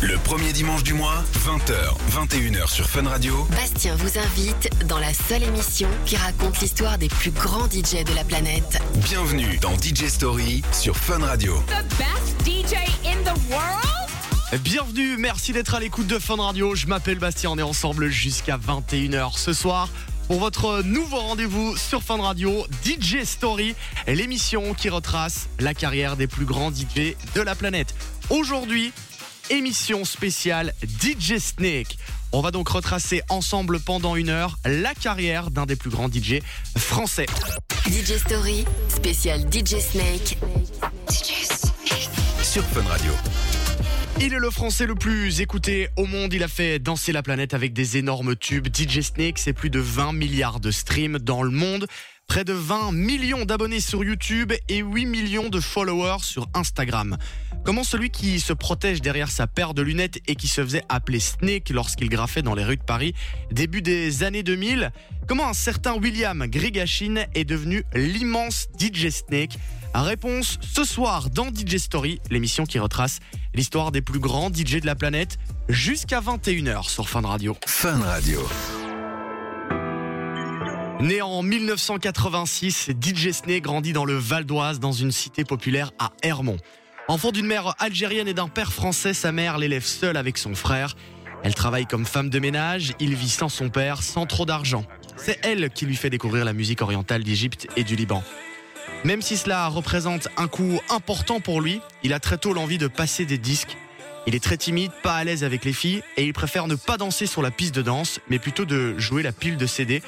Le premier dimanche du mois, 20h, 21h sur Fun Radio. Bastien vous invite dans la seule émission qui raconte l'histoire des plus grands DJ de la planète. Bienvenue dans DJ Story sur Fun Radio. the best DJ in the world? Bienvenue, merci d'être à l'écoute de Fun Radio. Je m'appelle Bastien, on est ensemble jusqu'à 21h ce soir pour votre nouveau rendez-vous sur Fun Radio, DJ Story, l'émission qui retrace la carrière des plus grands DJ de la planète. Aujourd'hui, émission spéciale DJ Snake. On va donc retracer ensemble pendant une heure la carrière d'un des plus grands DJ français. DJ Story, spécial DJ Snake. Sur Fun Radio. Il est le français le plus écouté au monde. Il a fait danser la planète avec des énormes tubes. DJ Snake, c'est plus de 20 milliards de streams dans le monde. Près de 20 millions d'abonnés sur YouTube et 8 millions de followers sur Instagram. Comment celui qui se protège derrière sa paire de lunettes et qui se faisait appeler Snake lorsqu'il graffait dans les rues de Paris début des années 2000 Comment un certain William Grigachin est devenu l'immense DJ Snake? Réponse ce soir dans DJ Story, l'émission qui retrace l'histoire des plus grands DJ de la planète jusqu'à 21h sur Fun Radio. Fun Radio. Né en 1986, DJ grandit dans le Val d'Oise dans une cité populaire à Hermont. Enfant d'une mère algérienne et d'un père français, sa mère l'élève seule avec son frère. Elle travaille comme femme de ménage, il vit sans son père, sans trop d'argent. C'est elle qui lui fait découvrir la musique orientale d'Égypte et du Liban. Même si cela représente un coût important pour lui, il a très tôt l'envie de passer des disques. Il est très timide, pas à l'aise avec les filles, et il préfère ne pas danser sur la piste de danse, mais plutôt de jouer la pile de CD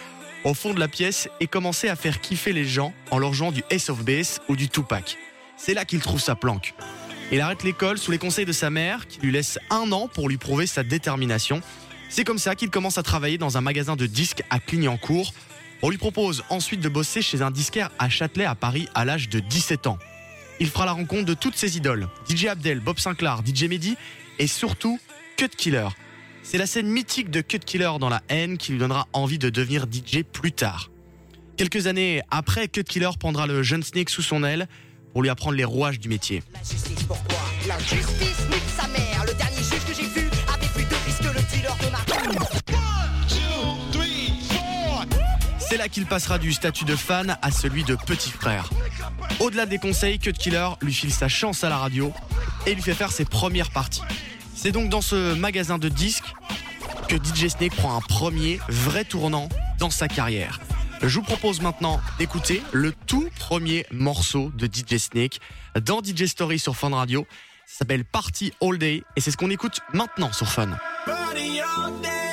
au fond de la pièce et commencer à faire kiffer les gens en leur jouant du Ace of Base ou du Tupac. C'est là qu'il trouve sa planque. Il arrête l'école sous les conseils de sa mère, qui lui laisse un an pour lui prouver sa détermination. C'est comme ça qu'il commence à travailler dans un magasin de disques à Clignancourt. On lui propose ensuite de bosser chez un disquaire à Châtelet à Paris à l'âge de 17 ans. Il fera la rencontre de toutes ses idoles, DJ Abdel, Bob Sinclair, DJ Mehdi et surtout Cut Killer. C'est la scène mythique de Cut Killer dans la haine qui lui donnera envie de devenir DJ plus tard. Quelques années après, Cut Killer prendra le jeune Snake sous son aile pour lui apprendre les rouages du métier. La justice, pourquoi La justice nique sa mère? Le dernier juge que j'ai vu avait plus de risques que le dealer de ma. C'est là qu'il passera du statut de fan à celui de petit frère. Au-delà des conseils, Cut Killer lui file sa chance à la radio et lui fait faire ses premières parties. C'est donc dans ce magasin de disques que DJ Snake prend un premier vrai tournant dans sa carrière. Je vous propose maintenant d'écouter le tout premier morceau de DJ Snake dans DJ Story sur Fun Radio. Ça s'appelle Party All Day et c'est ce qu'on écoute maintenant sur Fun. Party all day,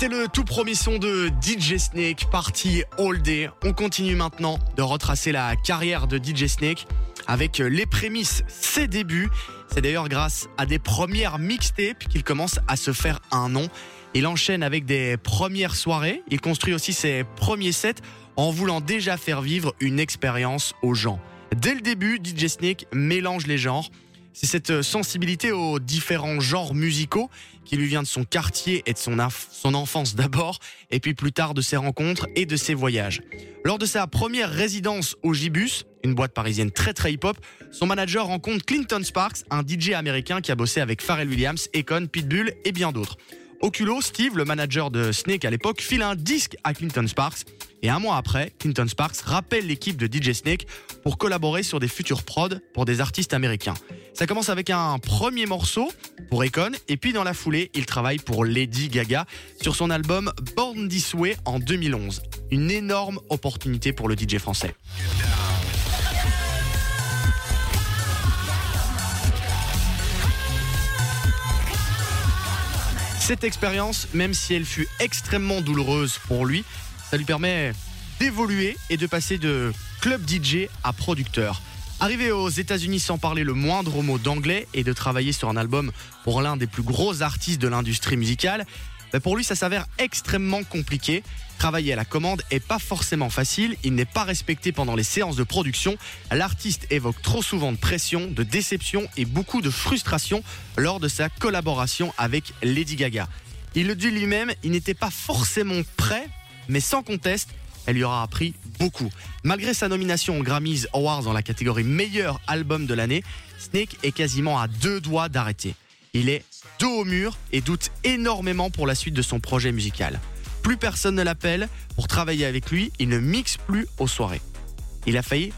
C'était le tout premier son de DJ Snake, parti all day. On continue maintenant de retracer la carrière de DJ Snake avec les prémices, ses débuts. C'est d'ailleurs grâce à des premières mixtapes qu'il commence à se faire un nom. Il enchaîne avec des premières soirées. Il construit aussi ses premiers sets en voulant déjà faire vivre une expérience aux gens. Dès le début, DJ Snake mélange les genres. C'est cette sensibilité aux différents genres musicaux qui lui vient de son quartier et de son, enfance d'abord, et puis plus tard de ses rencontres et de ses voyages. Lors de sa première résidence au Gibus, une boîte parisienne très très hip-hop, son manager rencontre Clinton Sparks, un DJ américain qui a bossé avec Pharrell Williams, Econ, Pitbull et bien d'autres. Au culot, Steve, le manager de Snake à l'époque, file un disque à Clinton Sparks. Et un mois après, Clinton Sparks rappelle l'équipe de DJ Snake pour collaborer sur des futurs prods pour des artistes américains. Ça commence avec un premier morceau pour Econ, et puis dans la foulée, il travaille pour Lady Gaga sur son album Born This Way en 2011. Une énorme opportunité pour le DJ français. Cette expérience, même si elle fut extrêmement douloureuse pour lui, ça lui permet d'évoluer et de passer de club DJ à producteur. Arrivé aux États-Unis sans parler le moindre mot d'anglais et de travailler sur un album pour l'un des plus gros artistes de l'industrie musicale, ben pour lui ça s'avère extrêmement compliqué. Travailler à la commande est pas forcément facile, il n'est pas respecté pendant les séances de production. L'artiste évoque trop souvent de pression, de déception et beaucoup de frustration lors de sa collaboration avec Lady Gaga. Il le dit lui-même, il n'était pas forcément prêt, mais sans conteste, elle lui aura appris beaucoup. Malgré sa nomination aux Grammys Awards dans la catégorie meilleur album de l'année, Snake est quasiment à deux doigts d'arrêter. Il est dos au mur et doute énormément pour la suite de son projet musical. Plus personne ne l'appelle pour travailler avec lui, il ne mixe plus aux soirées. Il a failli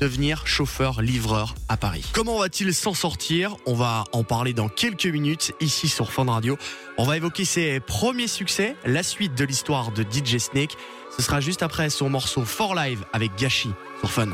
devenir chauffeur-livreur à Paris. Comment va-t-il s'en sortir? On va en parler dans quelques minutes ici sur Fun Radio. On va évoquer ses premiers succès, la suite de l'histoire de DJ Snake. Ce sera juste après son morceau For Live avec Gashi sur Fun.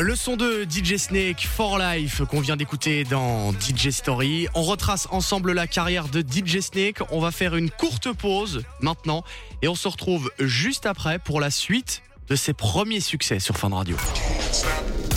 Le son de DJ Snake for Life qu'on vient d'écouter dans DJ Story. On retrace ensemble la carrière de DJ Snake. On va faire une courte pause maintenant et on se retrouve juste après pour la suite de ses premiers succès sur Fun Radio.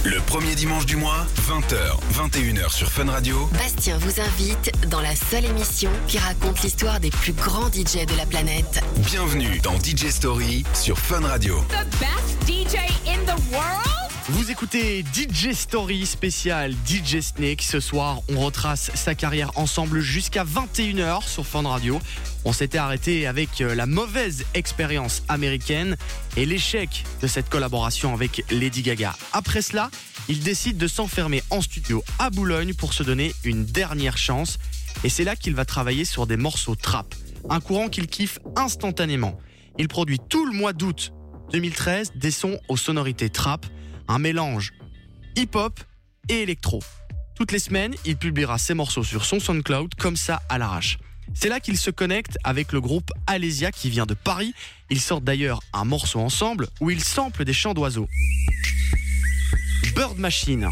Le premier dimanche du mois, 20h, 21h sur Fun Radio. Bastien vous invite dans la seule émission qui raconte l'histoire des plus grands DJ de la planète. Bienvenue dans DJ Story sur Fun Radio. The best DJ in the world? Vous écoutez DJ Story spécial DJ Snake. Ce soir, on retrace sa carrière ensemble jusqu'à 21h sur Fun Radio. On s'était arrêté avec euh, la mauvaise expérience américaine et l'échec de cette collaboration avec Lady Gaga. Après cela, il décide de s'enfermer en studio à Boulogne pour se donner une dernière chance. Et c'est là qu'il va travailler sur des morceaux trap. Un courant qu'il kiffe instantanément. Il produit tout le mois d'août 2013 des sons aux sonorités trap un mélange hip-hop et électro. Toutes les semaines, il publiera ses morceaux sur son SoundCloud comme ça à l'arrache. C'est là qu'il se connecte avec le groupe Alésia qui vient de Paris. Ils sortent d'ailleurs un morceau ensemble où ils samplent des chants d'oiseaux. Bird Machine.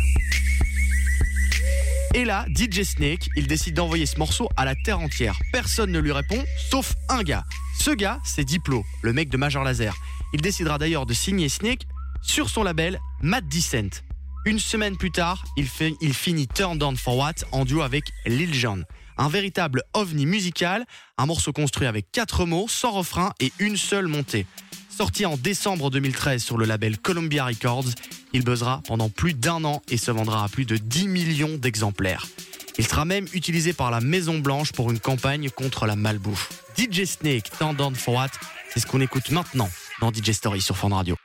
Et là, DJ Snake, il décide d'envoyer ce morceau à la terre entière. Personne ne lui répond, sauf un gars. Ce gars, c'est Diplo, le mec de Major Laser. Il décidera d'ailleurs de signer Snake sur son label Mad Descent. Une semaine plus tard, il, fait, il finit Turn Down for What en duo avec Lil Jon. Un véritable ovni musical, un morceau construit avec quatre mots, sans refrain et une seule montée. Sorti en décembre 2013 sur le label Columbia Records, il buzzera pendant plus d'un an et se vendra à plus de 10 millions d'exemplaires. Il sera même utilisé par la Maison Blanche pour une campagne contre la malbouffe. DJ Snake, Turn Down for What, c'est ce qu'on écoute maintenant dans DJ Story sur Fun Radio.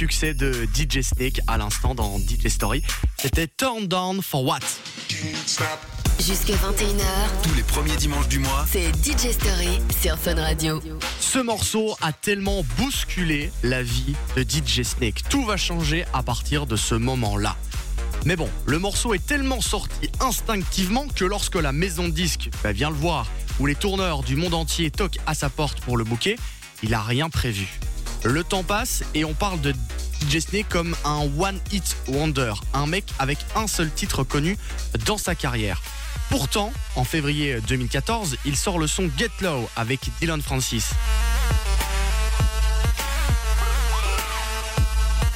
Succès de DJ Snake à l'instant dans DJ Story, c'était Turn Down for What? Jusque 21h, Tous les premiers dimanches du mois, c'est DJ Story sur Fun Radio. Ce morceau a tellement bousculé la vie de DJ Snake. Tout va changer à partir de ce moment-là. Mais bon, le morceau est tellement sorti instinctivement que lorsque la maison de disque bah, vient le voir ou les tourneurs du monde entier toquent à sa porte pour le bouquet, il a rien prévu. Le temps passe et on parle de DJ Snake comme un one hit wonder, un mec avec un seul titre connu dans sa carrière. Pourtant, en février 2014, il sort le son Get Low avec Dylan Francis.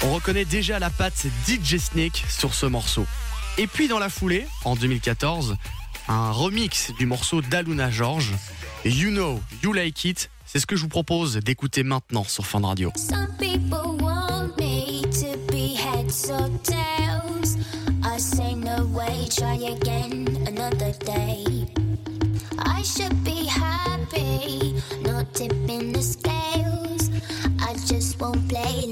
On reconnaît déjà la patte DJ Snake sur ce morceau. Et puis dans la foulée, en 2014, un remix du morceau d'Aluna George, You Know, You Like It, c'est ce que je vous propose d'écouter maintenant sur Fun Radio. Tipping the scales. I just won't play,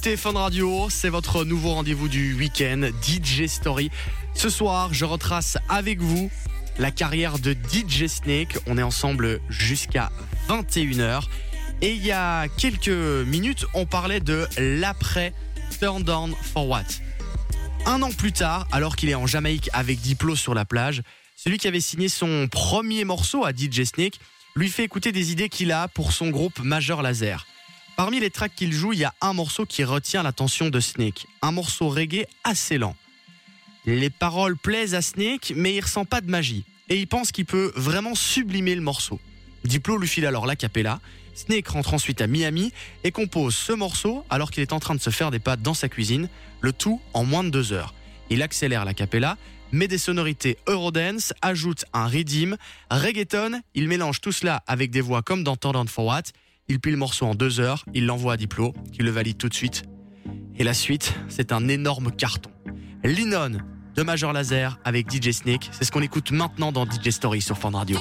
écoutez Fun Radio, c'est votre nouveau rendez-vous du week-end, DJ Story. Ce soir, je retrace avec vous la carrière de DJ Snake. On est ensemble jusqu'à 21h. Et il y a quelques minutes, on parlait de l'après Turn Down for What. Un an plus tard, alors qu'il est en Jamaïque avec Diplo sur la plage, celui qui avait signé son premier morceau à DJ Snake lui fait écouter des idées qu'il a pour son groupe Major Laser. Parmi les tracks qu'il joue, il y a un morceau qui retient l'attention de Snake, un morceau reggae assez lent. Les paroles plaisent à Snake, mais il ressent pas de magie, et il pense qu'il peut vraiment sublimer le morceau. Diplo lui file alors la capella, Snake rentre ensuite à Miami et compose ce morceau alors qu'il est en train de se faire des pâtes dans sa cuisine, le tout en moins de deux heures. Il accélère la capella, met des sonorités Eurodance, ajoute un rhythm, reggaeton, il mélange tout cela avec des voix comme dans Down for What, il plie le morceau en deux heures, il l'envoie à Diplo, qui le valide tout de suite. Et la suite, c'est un énorme carton. Linon de Major Laser avec DJ Snake, c'est ce qu'on écoute maintenant dans DJ Story sur Fun Radio.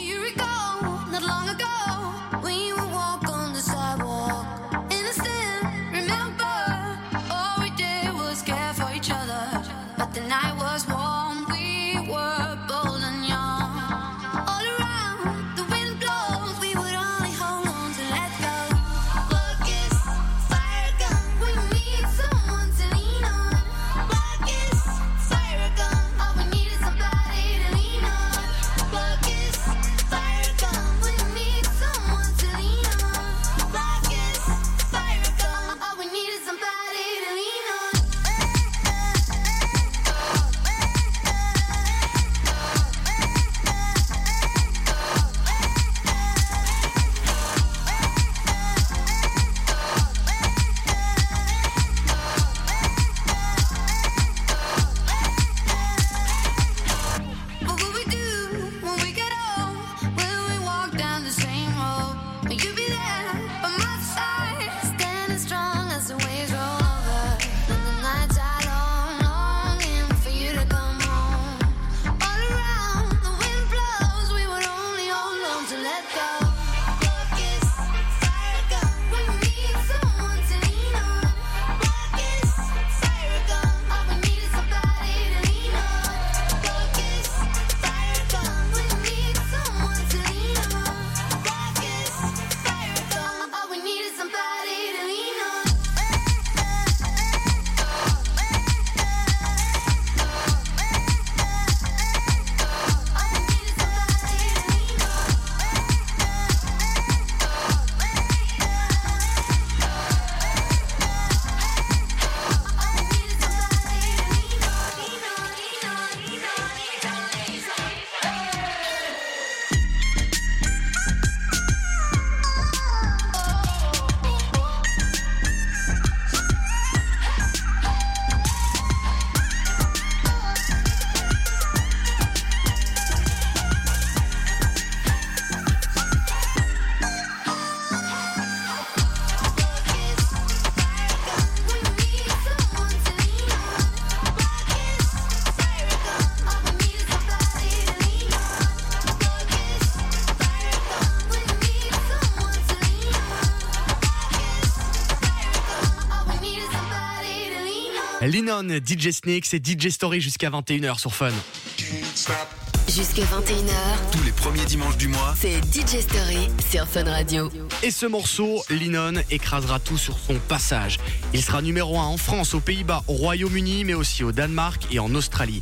DJ Snake, c'est DJ Story jusqu'à 21h sur Fun. Jusque 21h, Tous les premiers dimanches du mois, c'est DJ Story sur Fun Radio. Et ce morceau, Linon écrasera tout sur son passage. Il sera numéro 1 en France, aux Pays-Bas, au Royaume-Uni, mais aussi au Danemark et en Australie.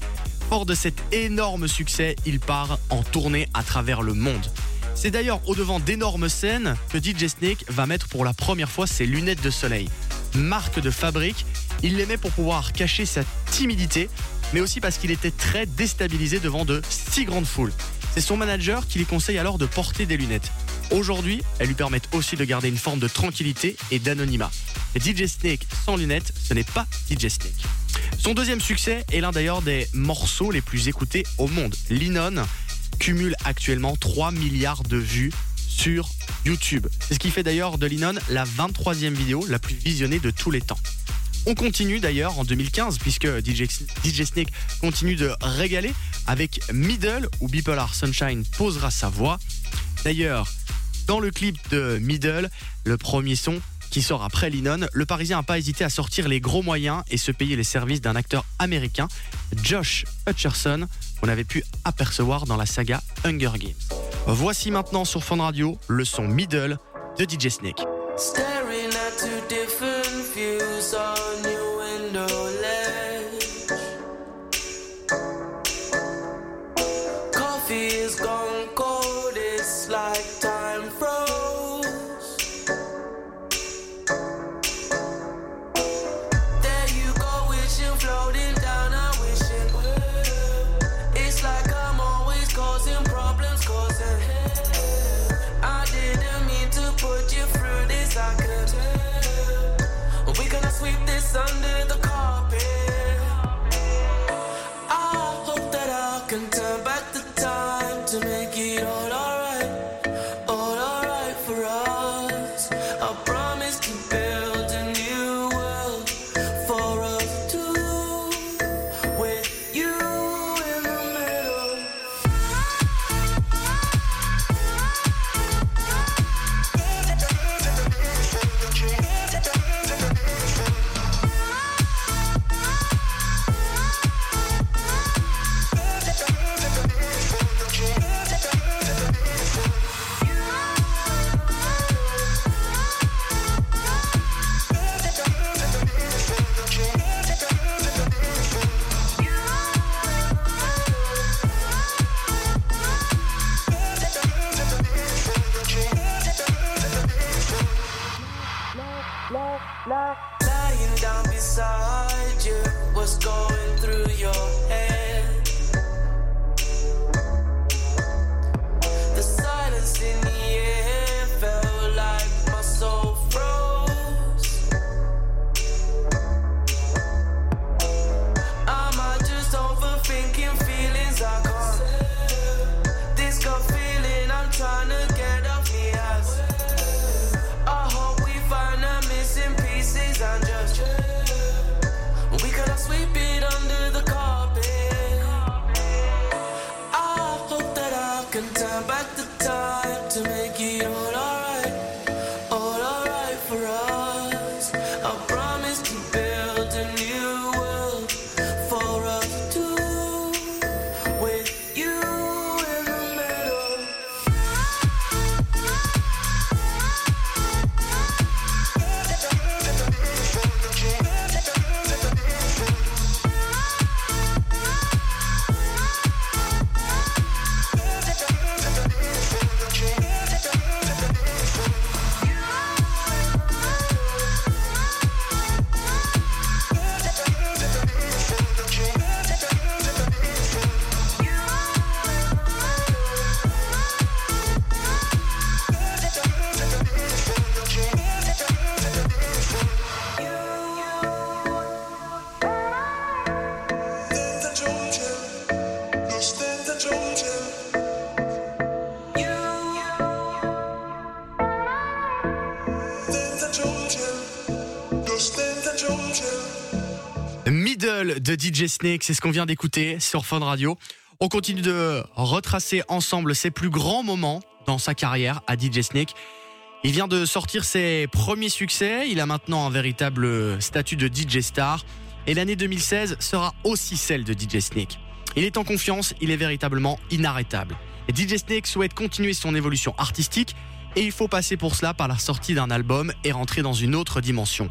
Fort de cet énorme succès, il part en tournée à travers le monde. C'est d'ailleurs au devant d'énormes scènes que DJ Snake va mettre pour la première fois ses lunettes de soleil. Marque de fabrique, il met pour pouvoir cacher sa timidité, mais aussi parce qu'il était très déstabilisé devant de si grandes foules. C'est son manager qui lui conseille alors de porter des lunettes. Aujourd'hui, elles lui permettent aussi de garder une forme de tranquillité et d'anonymat. DJ Snake sans lunettes, ce n'est pas DJ Snake. Son deuxième succès est l'un d'ailleurs des morceaux les plus écoutés au monde. Linon cumule actuellement 3 milliards de vues sur YouTube. C'est ce qui fait d'ailleurs de Linon la 23e vidéo la plus visionnée de tous les temps. On continue d'ailleurs en 2015 puisque DJ, Snake continue de régaler avec Middle où Bipolar Sunshine posera sa voix. D'ailleurs, dans le clip de Middle, le premier son qui sort après Linon, le Parisien n'a pas hésité à sortir les gros moyens et se payer les services d'un acteur américain, Josh Hutcherson, qu'on avait pu apercevoir dans la saga Hunger Games. Voici maintenant sur Fun Radio le son Middle de DJ Snake. De DJ Snake, c'est ce qu'on vient d'écouter sur Fun Radio. On continue de retracer ensemble ses plus grands moments dans sa carrière à DJ Snake. Il vient de sortir ses premiers succès, il a maintenant un véritable statut de DJ star et l'année 2016 sera aussi celle de DJ Snake. Il est en confiance, il est véritablement inarrêtable. DJ Snake souhaite continuer son évolution artistique et il faut passer pour cela par la sortie d'un album et rentrer dans une autre dimension.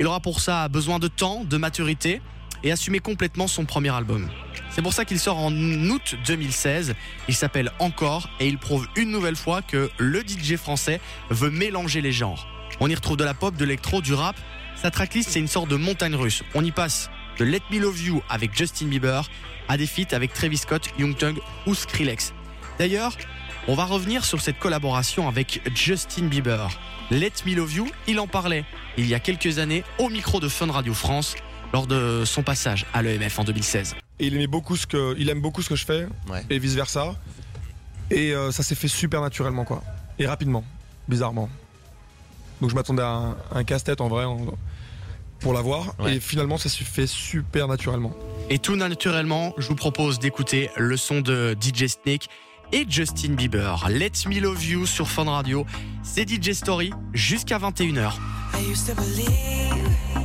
Il aura pour ça besoin de temps, de maturité et assumer complètement son premier album. C'est pour ça qu'il sort en août 2016. Il s'appelle Encore et il prouve une nouvelle fois que le DJ français veut mélanger les genres. On y retrouve de la pop, de l'électro, du rap. Sa tracklist, c'est une sorte de montagne russe. On y passe de Let Me Love You avec Justin Bieber à des feats avec Travis Scott, Young Thug ou Skrillex. D'ailleurs, on va revenir sur cette collaboration avec Justin Bieber. Let Me Love You, il en parlait il y a quelques années au micro de Fun Radio France lors de son passage à l'EMF en 2016. Et il aimait beaucoup ce que, il aime beaucoup ce que je fais Ouais. et vice versa. Et euh, ça s'est fait super naturellement quoi. Et rapidement, bizarrement. Donc je m'attendais à un, un casse-tête en vrai en- pour l'avoir. Ouais. Et finalement ça s'est fait super naturellement. Et tout naturellement, je vous propose d'écouter le son de DJ Snake et Justin Bieber. Let Me Love You sur Fun Radio. C'est DJ Story jusqu'à 21h. I used to believe we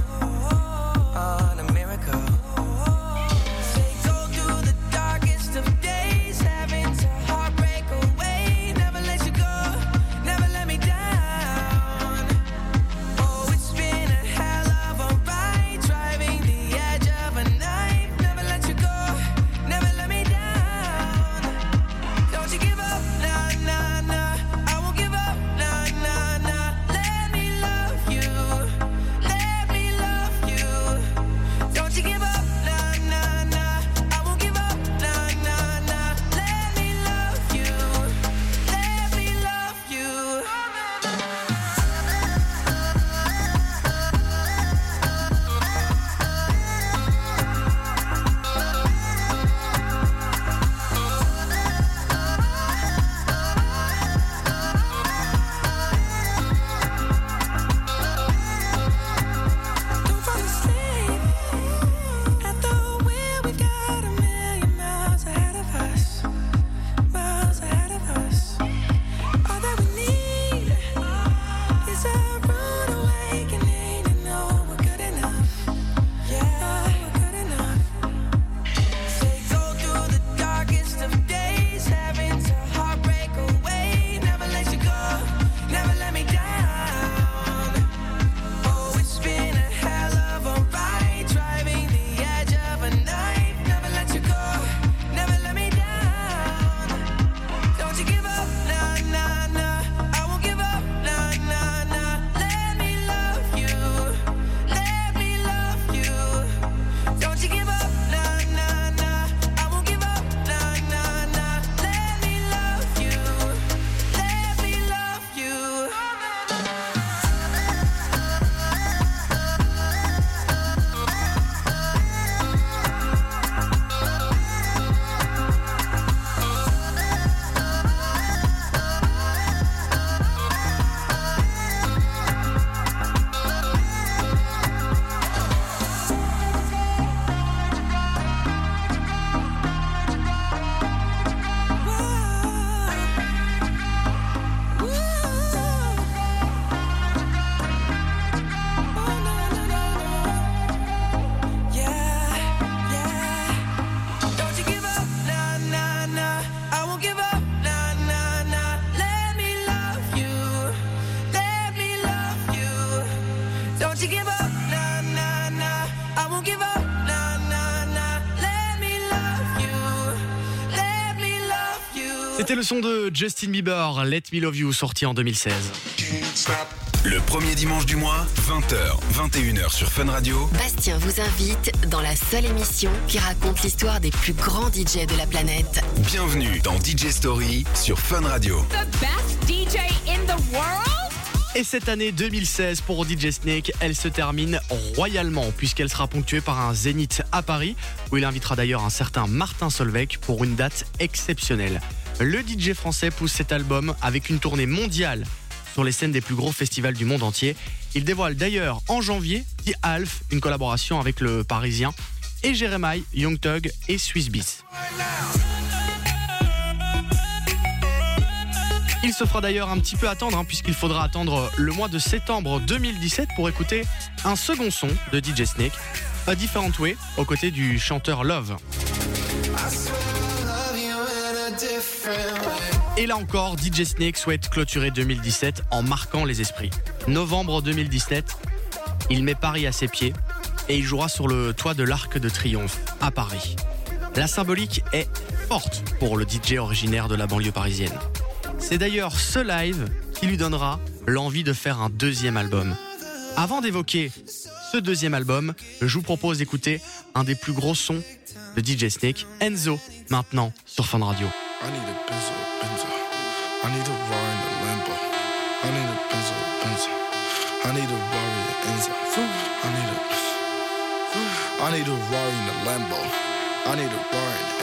le son de Justin Bieber, Let Me Love You, sorti en 2016. Le premier dimanche du mois, 20h, 21h sur Fun Radio. Bastien vous invite dans la seule émission qui raconte l'histoire des plus grands DJ de la planète. Bienvenue dans DJ Story sur Fun Radio. The best DJ in the world? Et cette année 2016 pour DJ Snake, elle se termine royalement puisqu'elle sera ponctuée par un zénith à Paris où il invitera d'ailleurs un certain Martin Solveig pour une date exceptionnelle. Le DJ français pousse cet album avec une tournée mondiale sur les scènes des plus gros festivals du monde entier. Il dévoile d'ailleurs en janvier The Half, une collaboration avec le Parisien, et Jeremiah, Young Thug et Swiss Il se fera d'ailleurs un petit peu attendre, hein, puisqu'il faudra attendre le mois de septembre 2017 pour écouter un second son de DJ Snake, A Different Way, aux côtés du chanteur Love. Et là encore, DJ Snake souhaite clôturer 2017 en marquant les esprits. Novembre 2017, il met Paris à ses pieds et il jouera sur le toit de l'Arc de Triomphe à Paris. La symbolique est forte pour le DJ originaire de la banlieue parisienne. C'est d'ailleurs ce live qui lui donnera l'envie de faire un deuxième album. Avant d'évoquer ce deuxième album, je vous propose d'écouter un des plus gros sons de DJ Snake, Enzo, maintenant sur Fun Radio. I need a benzo, benzo. I need a raw in the Lambo. I need a benzo, benzo. I need a Rari and Enzo. I need a. I need a Rari in the Lambo. I need a Rari in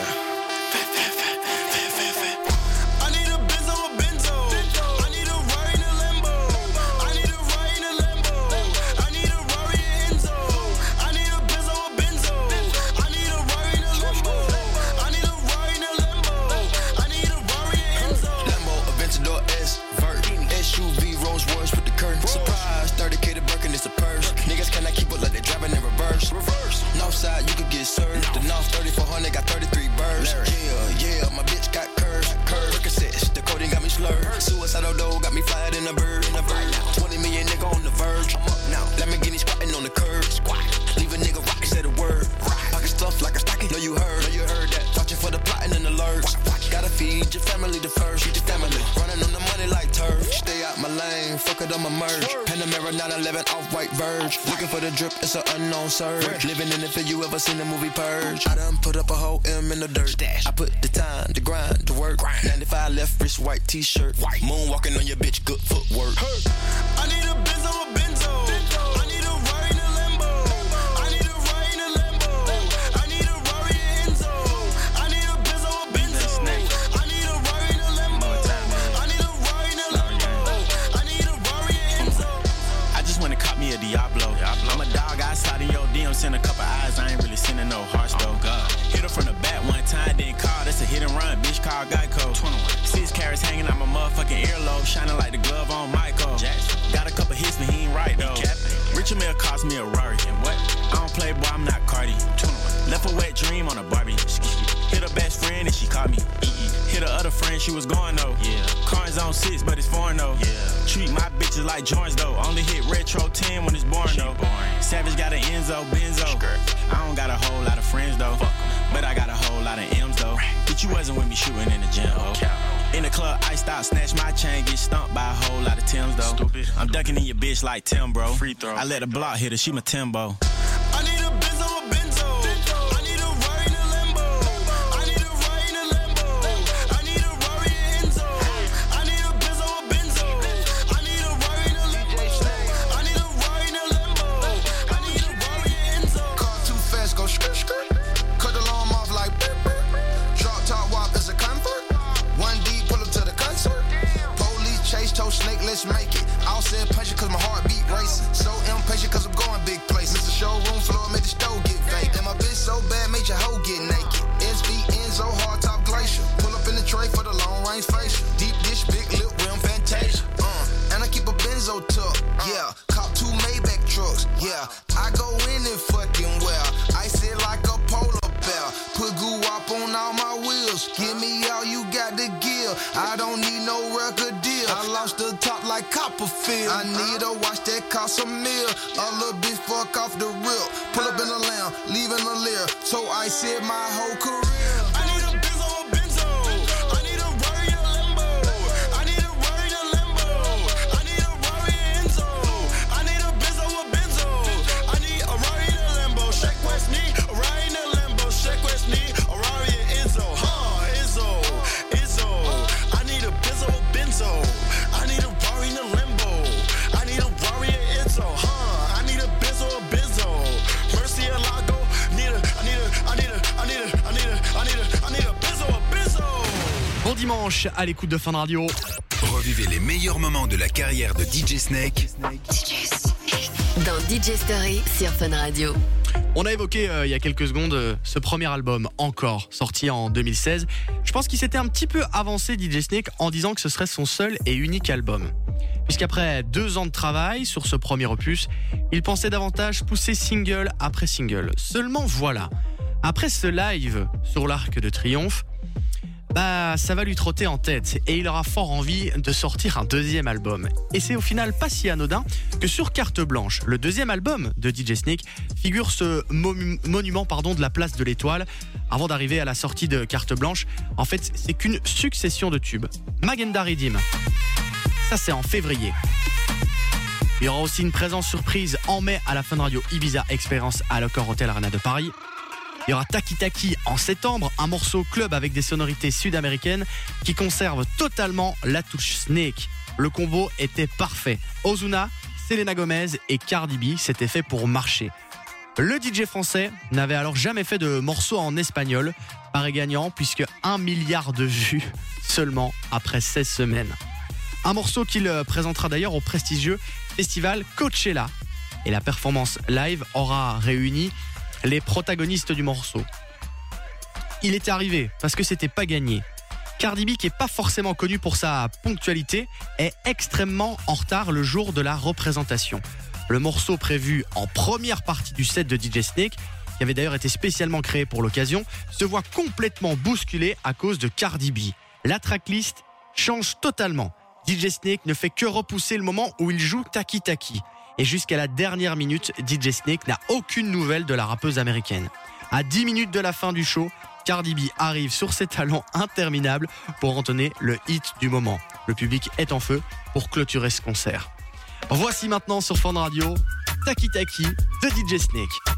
I'ma merge. Panamera 911 off white verge. Looking for the drip, it's an unknown surge. Living in it for you ever seen the movie Purge. I done put up a whole M in the dirt. I put the time, the grind, to work. 95 left wrist, white t-shirt. Moonwalking on your bitch, good footwork. I need a benzo, a benzo. Carats hanging out my motherfucking earlobe, shining like the glove on Michael. Jackson. Got a couple hits, but he ain't right though. Richard Mill cost me a Rari. And what? I don't play, boy. I'm not Cardi. Left a wet dream on a Barbie. Hit her best friend and she caught me. Hit her other friend, she was going though. Yeah. Cars on six, but it's foreign though. Yeah. Treat my bitches like joints though. Only hit retro 10 when it's born though. Savage got an Enzo, Benzo. I don't got a whole lot of friends though. But I got a whole lot of M's though. But you wasn't with me shooting in the gym, ho. In the club, I stop, snatch my chain, get stumped by a whole lot of Tims though. Stupid. I'm ducking in your bitch like Tim, bro. Free throw. I let a block hit her, she my Timbo. À l'écoute de Fun Radio. Revivez les meilleurs moments de la carrière de DJ Snake Dans DJ Story sur Fun Radio. On a évoqué euh, il y a quelques secondes euh, ce premier album, Encore, sorti en 2016. Je pense qu'il s'était un petit peu avancé DJ Snake en disant que ce serait son seul et unique album. Puisqu'après deux ans de travail sur ce premier opus, il pensait davantage pousser single après single. Seulement voilà, après ce live sur l'Arc de Triomphe, bah ça va lui trotter en tête et il aura fort envie de sortir un deuxième album. Et c'est au final pas si anodin que sur Carte Blanche, le deuxième album de DJ Snake, figure ce monument pardon, de la place de l'étoile. Avant d'arriver à la sortie de Carte Blanche, en fait c'est qu'une succession de tubes. Magenda Redeem, ça c'est en février. Il y aura aussi une présence surprise en mai à la Fun Radio Ibiza Experience à l'Accor Hotel Arena de Paris. Il y aura Taki Taki en septembre, un morceau club avec des sonorités sud-américaines qui conserve totalement la touche Snake. Le combo était parfait. Ozuna, Selena Gomez et Cardi B, c'était fait pour marcher. Le DJ français n'avait alors jamais fait de morceau en espagnol, pareil gagnant puisque 1 milliard de vues seulement après 16 semaines. Un morceau qu'il présentera d'ailleurs au prestigieux festival Coachella. Et la performance live aura réuni les protagonistes du morceau. Il était arrivé parce que c'était pas gagné. Cardi B, qui est pas forcément connu pour sa ponctualité, est extrêmement en retard le jour de la représentation. Le morceau prévu en première partie du set de DJ Snake, qui avait d'ailleurs été spécialement créé pour l'occasion, se voit complètement bousculé à cause de Cardi B. La tracklist change totalement. DJ Snake ne fait que repousser le moment où il joue Taki Taki. Et jusqu'à la dernière minute, DJ Snake n'a aucune nouvelle de la rappeuse américaine. À 10 minutes de la fin du show, Cardi B arrive sur ses talons interminables pour entonner le hit du moment. Le public est en feu pour clôturer ce concert. Voici maintenant sur Fun Radio Taki Taki de DJ Snake.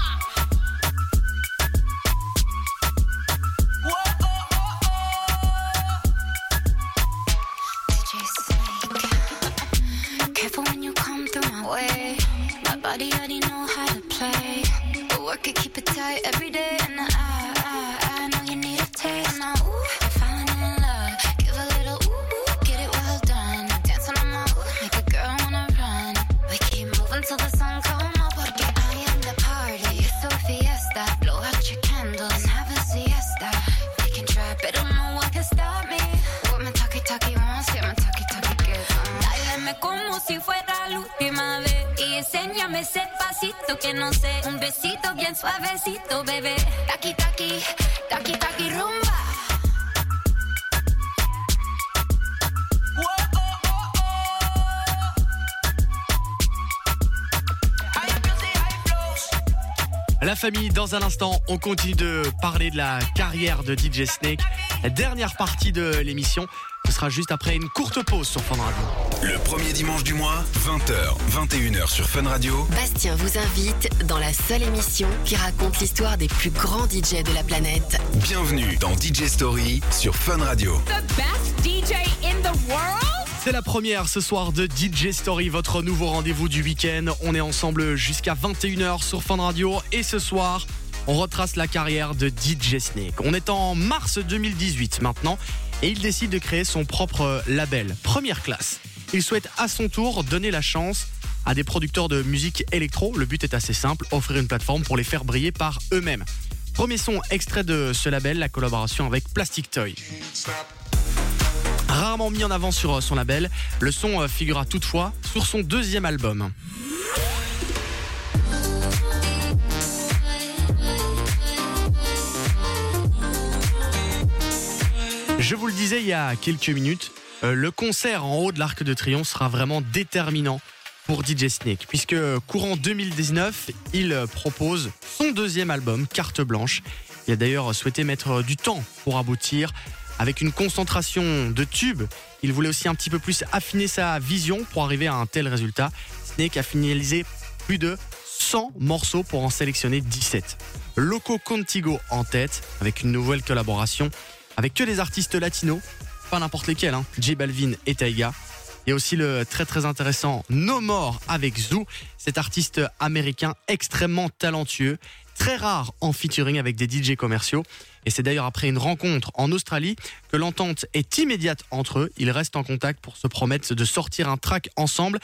Body already know how to play. But work it, keep it tight every day. And I, I, I know you need a taste. And I, ooh, I'm falling in love. Give a little ooh, ooh get it well done. Dance on my ooh, make a girl wanna run. We keep moving till the sun comes up. again. I am the party, it's a fiesta. Blow out your candles have a siesta. They can try, but don't know what can stop me. What my talkie talkie wants, get my talkie talkie good. Um. Dáleme como si fuera la La famille, dans un instant, on continue de parler de la carrière de DJ Snake. Dernière partie de l'émission, sera juste après une courte pause sur Fun Radio. Le premier dimanche du mois, 20h, 21h sur Fun Radio. Bastien vous invite dans la seule émission qui raconte l'histoire des plus grands DJ de la planète. Bienvenue dans DJ Story sur Fun Radio. The best DJ in the world? C'est la première ce soir de DJ Story, votre nouveau rendez-vous du week-end. On est ensemble jusqu'à 21h sur Fun Radio et ce soir, on retrace la carrière de DJ Snake. On est en mars 2018 maintenant et il décide de créer son propre label, Première Classe. Il souhaite à son tour donner la chance à des producteurs de musique électro. Le but est assez simple, offrir une plateforme pour les faire briller par eux-mêmes. Premier son extrait de ce label, la collaboration avec Plastic Toy. Rarement mis en avant sur son label, le son euh, figurera toutefois sur son deuxième album. Je vous le disais il y a quelques minutes, euh, le concert en haut de l'Arc de Triomphe sera vraiment déterminant pour DJ Snake, puisque courant 2019, il euh, propose son deuxième album, Carte Blanche. Il a d'ailleurs souhaité mettre du temps pour aboutir, avec une concentration de tubes. Il voulait aussi un petit peu plus affiner sa vision pour arriver à un tel résultat. Snake a finalisé plus de 100 morceaux pour en sélectionner 17. Loco Contigo en tête, avec une nouvelle collaboration avec que des artistes latinos, pas n'importe lesquels, hein. J Balvin et Taiga. Il y a aussi le très très intéressant No More avec Zoo, cet artiste américain extrêmement talentueux, très rare en featuring avec des DJ commerciaux. Et c'est d'ailleurs après une rencontre en Australie que l'entente est immédiate entre eux. Ils restent en contact pour se promettre de sortir un track ensemble.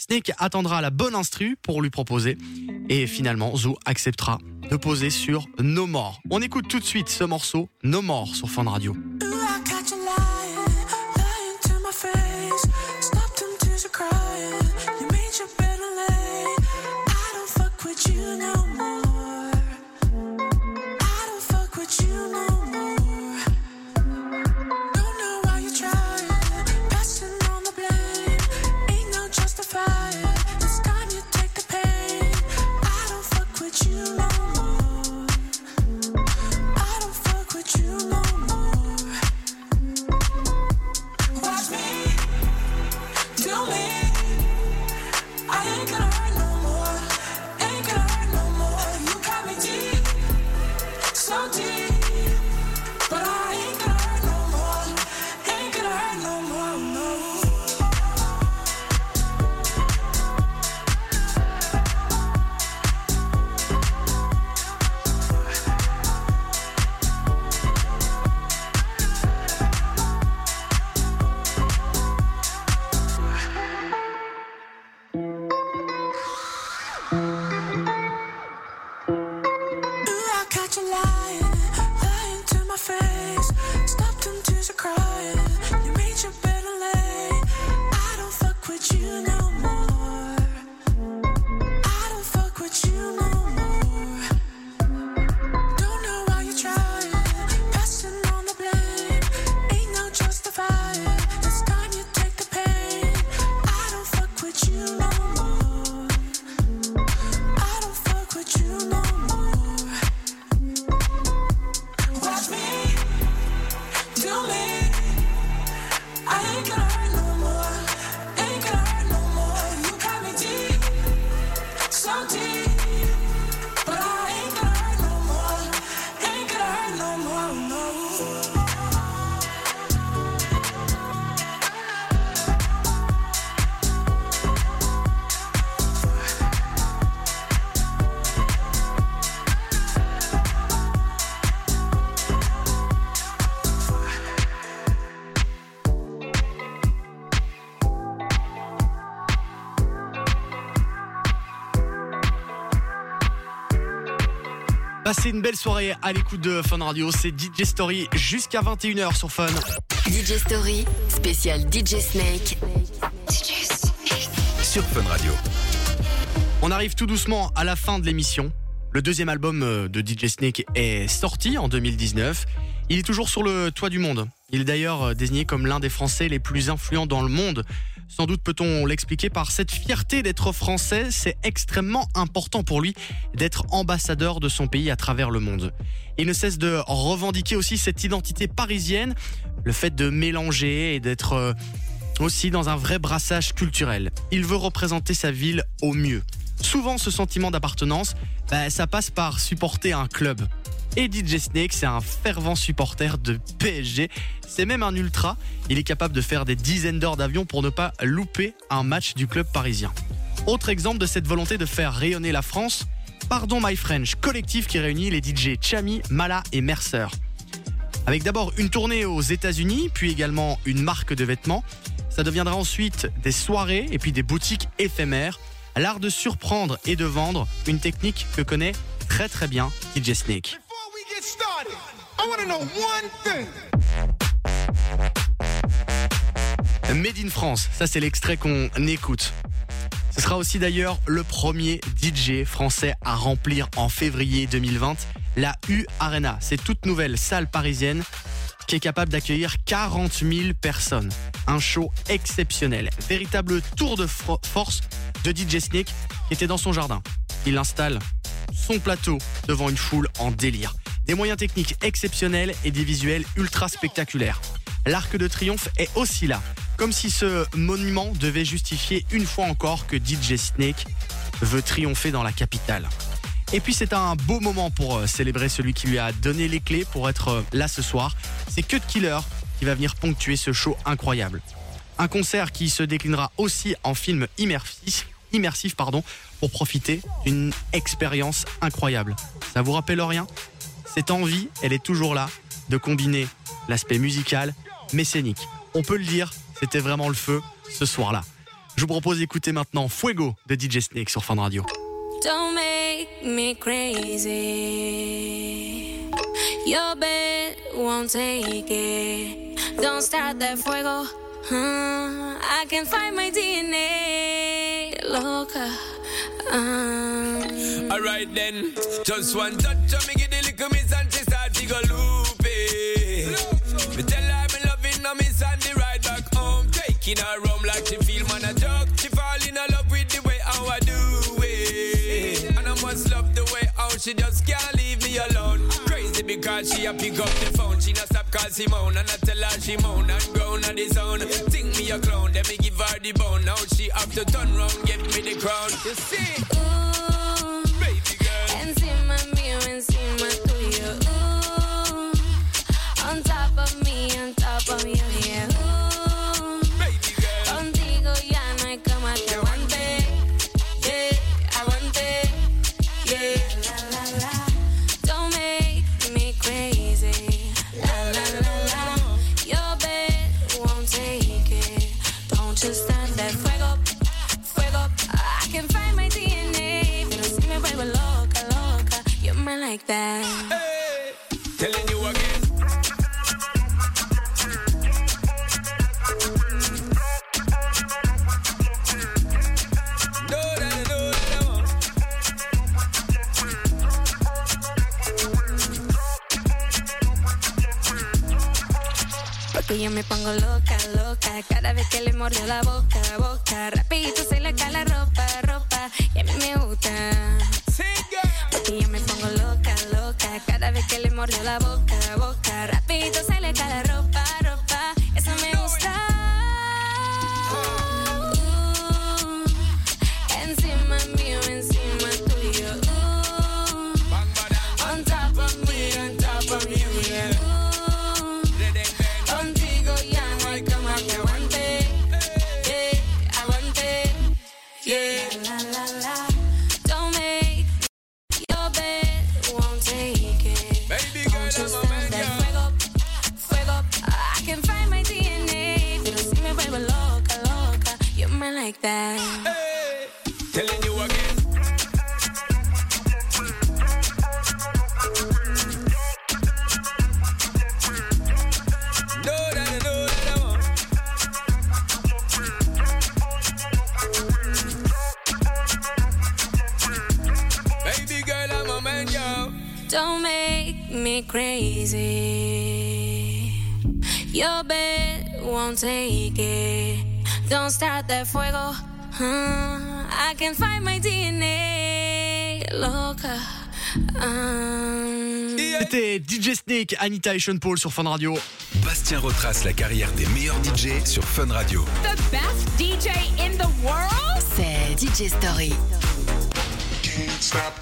Snake attendra la bonne instru pour lui proposer. Et finalement, Zoo acceptera de poser sur No More. On écoute tout de suite ce morceau, No More, sur Fun Radio. You no Passez une belle soirée à l'écoute de Fun Radio. C'est DJ Story jusqu'à 21h sur Fun. DJ Story, spécial DJ Snake. DJ Snake. sur Fun Radio. On arrive tout doucement à la fin de l'émission. Le deuxième album euh, de DJ Snake est sorti en 2019. Il est toujours sur le toit du monde. Il est d'ailleurs euh, désigné comme l'un des Français les plus influents dans le monde. Sans doute peut-on l'expliquer par cette fierté d'être français. C'est extrêmement important pour lui d'être ambassadeur de son pays à travers le monde. Il ne cesse de revendiquer aussi cette identité parisienne, le fait de mélanger et d'être euh, aussi dans un vrai brassage culturel. Il veut représenter sa ville au mieux. Souvent, ce sentiment d'appartenance, bah, ça passe par supporter un club. Et DJ Snake, c'est un fervent supporter de PSG. C'est même un ultra. Il est capable de faire des dizaines d'heures d'avion pour ne pas louper un match du club parisien. Autre exemple de cette volonté de faire rayonner la France, Pardon My French, collectif qui réunit les DJ Chami, Mala et Mercer. Avec d'abord une tournée aux États-Unis, puis également une marque de vêtements. Ça deviendra ensuite des soirées et puis des boutiques éphémères. L'art de surprendre et de vendre, une technique que connaît très très bien DJ Snake. I want to know one thing. Made in France, ça c'est l'extrait qu'on écoute. Ce sera aussi d'ailleurs le premier DJ français à remplir en février 2020 la U Arena. C'est toute nouvelle salle parisienne qui est capable d'accueillir 40 000 personnes. Un show exceptionnel. Véritable tour de force de DJ Snake qui était dans son jardin. Il installe son plateau devant une foule en délire. Des moyens techniques exceptionnels et des visuels ultra spectaculaires. L'Arc de Triomphe est aussi là, comme si ce monument devait justifier une fois encore que DJ Snake veut triompher dans la capitale. Et puis c'est un beau moment pour euh, célébrer celui qui lui a donné les clés pour être euh, là ce soir. C'est Cut Killer qui va venir ponctuer ce show incroyable. Un concert qui se déclinera aussi en film immersif, pour profiter d'une expérience incroyable. Ça vous rappelle rien? Cette envie, elle est toujours là de combiner l'aspect musical mais scénique. On peut le dire, c'était vraiment le feu ce soir-là. Je vous propose d'écouter maintenant Fuego de DJ Snake sur Fun Radio. Don't make me crazy. Your bed won't take it. Don't start that fuego. Uh, I can find my DNA. Loca. Uh. Alright then, just one touch of me little miss and she start go loopy. Me tell her me loving her miss and the ride back home, taking her home like she feel man a joke. She fall in love with the way how I do it, and I must love the way how she just can't leave me alone. Crazy because she a pick up the phone, she not stop call Simone, and I tell her she moan and groan on the zone. Think me a clown, then me give her the bone. Now she have to turn round, give me the crown. You see? Ooh. That. Hey, telling you again. Porque yo me pongo loca, loca Cada vez que le mordió la boca, boca Rapidito se le cae la ropa, ropa Y a mí me gusta Porque yo me pongo loca, loca. Cada vez que le mordió la boca, boca. Rapidito se le cae ropa, ropa. Eso me gusta take it. Don't start that fuego. huh? I can find my DNA. Loca. Um, C'était DJ Snake, Anita et Sean Paul sur Fun Radio. Bastien retrace la carrière des meilleurs DJ sur Fun Radio. The best DJ in the world? C'est DJ Story.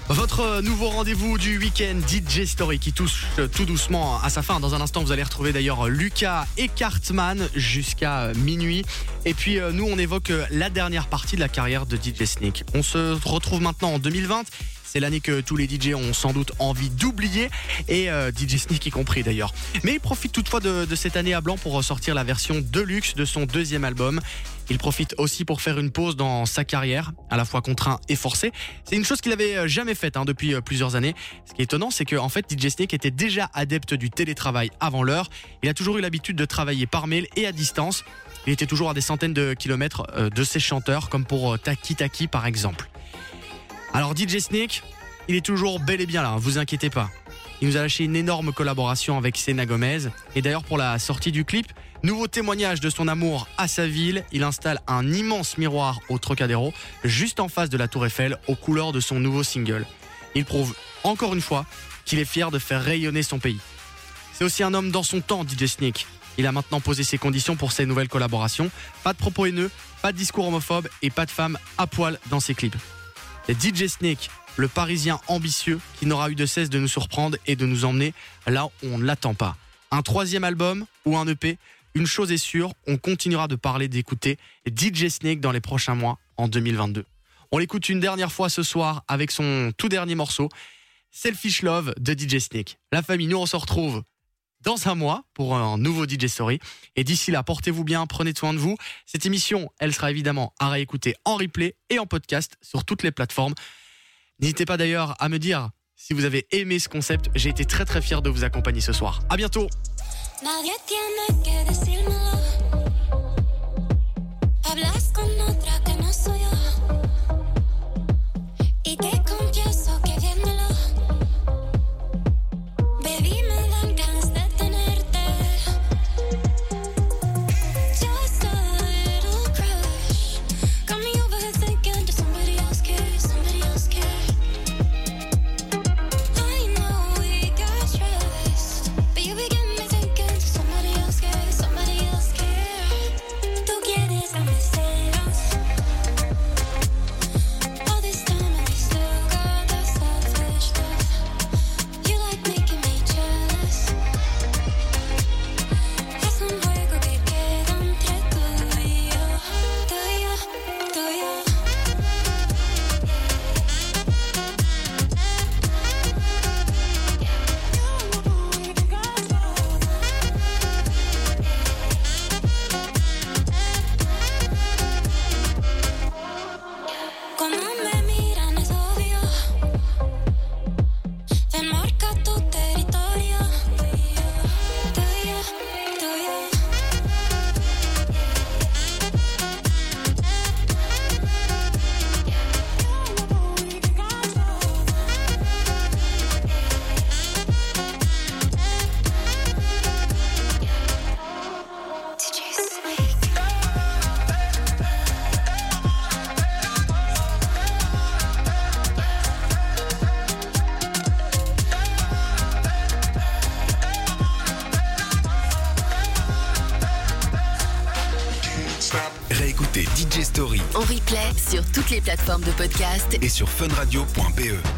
Votre nouveau rendez-vous du week-end DJ Story qui touche euh, tout doucement à sa fin. Dans un instant, vous allez retrouver d'ailleurs Lucas et Cartman jusqu'à euh, minuit. Et puis euh, nous, on évoque euh, la dernière partie de la carrière de DJ Snake. On se retrouve maintenant en 2020. C'est l'année que tous les DJ ont sans doute envie d'oublier, et euh, DJ Snake y compris d'ailleurs. Mais il profite toutefois de, cette année à blanc pour ressortir la version deluxe de son deuxième album. Il profite aussi pour faire une pause dans sa carrière, à la fois contraint et forcé. C'est une chose qu'il avait euh, jamais faite hein, depuis euh, plusieurs années. Ce qui est étonnant, c'est qu'en fait, DJ Snake était déjà adepte du télétravail avant l'heure. Il a toujours eu l'habitude de travailler par mail et à distance. Il était toujours à des centaines de kilomètres de ses chanteurs, comme pour Taki Taki par exemple. Alors DJ Snake, il est toujours bel et bien là, hein, vous inquiétez pas. Il nous a lâché une énorme collaboration avec Selena Gomez. Et d'ailleurs pour la sortie du clip, nouveau témoignage de son amour à sa ville, il installe un immense miroir au Trocadéro, juste en face de la Tour Eiffel, aux couleurs de son nouveau single. Il prouve encore une fois qu'il est fier de faire rayonner son pays. C'est aussi un homme dans son temps, DJ Snake. Il a maintenant posé ses conditions pour ses nouvelles collaborations. Pas de propos haineux, pas de discours homophobes et pas de femmes à poil dans ses clips. DJ Snake, le parisien ambitieux qui n'aura eu de cesse de nous surprendre et de nous emmener là où on ne l'attend pas. Un troisième album ou un EP, une chose est sûre, on continuera de parler, d'écouter DJ Snake dans les prochains mois en 2022. On l'écoute une dernière fois ce soir avec son tout dernier morceau, Selfish Love de DJ Snake. La famille, nous on se retrouve dans un mois pour un nouveau DJ Story. Et d'ici là, portez-vous bien, prenez soin de vous. Cette émission, elle sera évidemment à réécouter en replay et en podcast sur toutes les plateformes. N'hésitez pas d'ailleurs à me dire si vous avez aimé ce concept. J'ai été très très fier de vous accompagner ce soir. À bientôt. Les plateformes de podcast et sur funradio.be.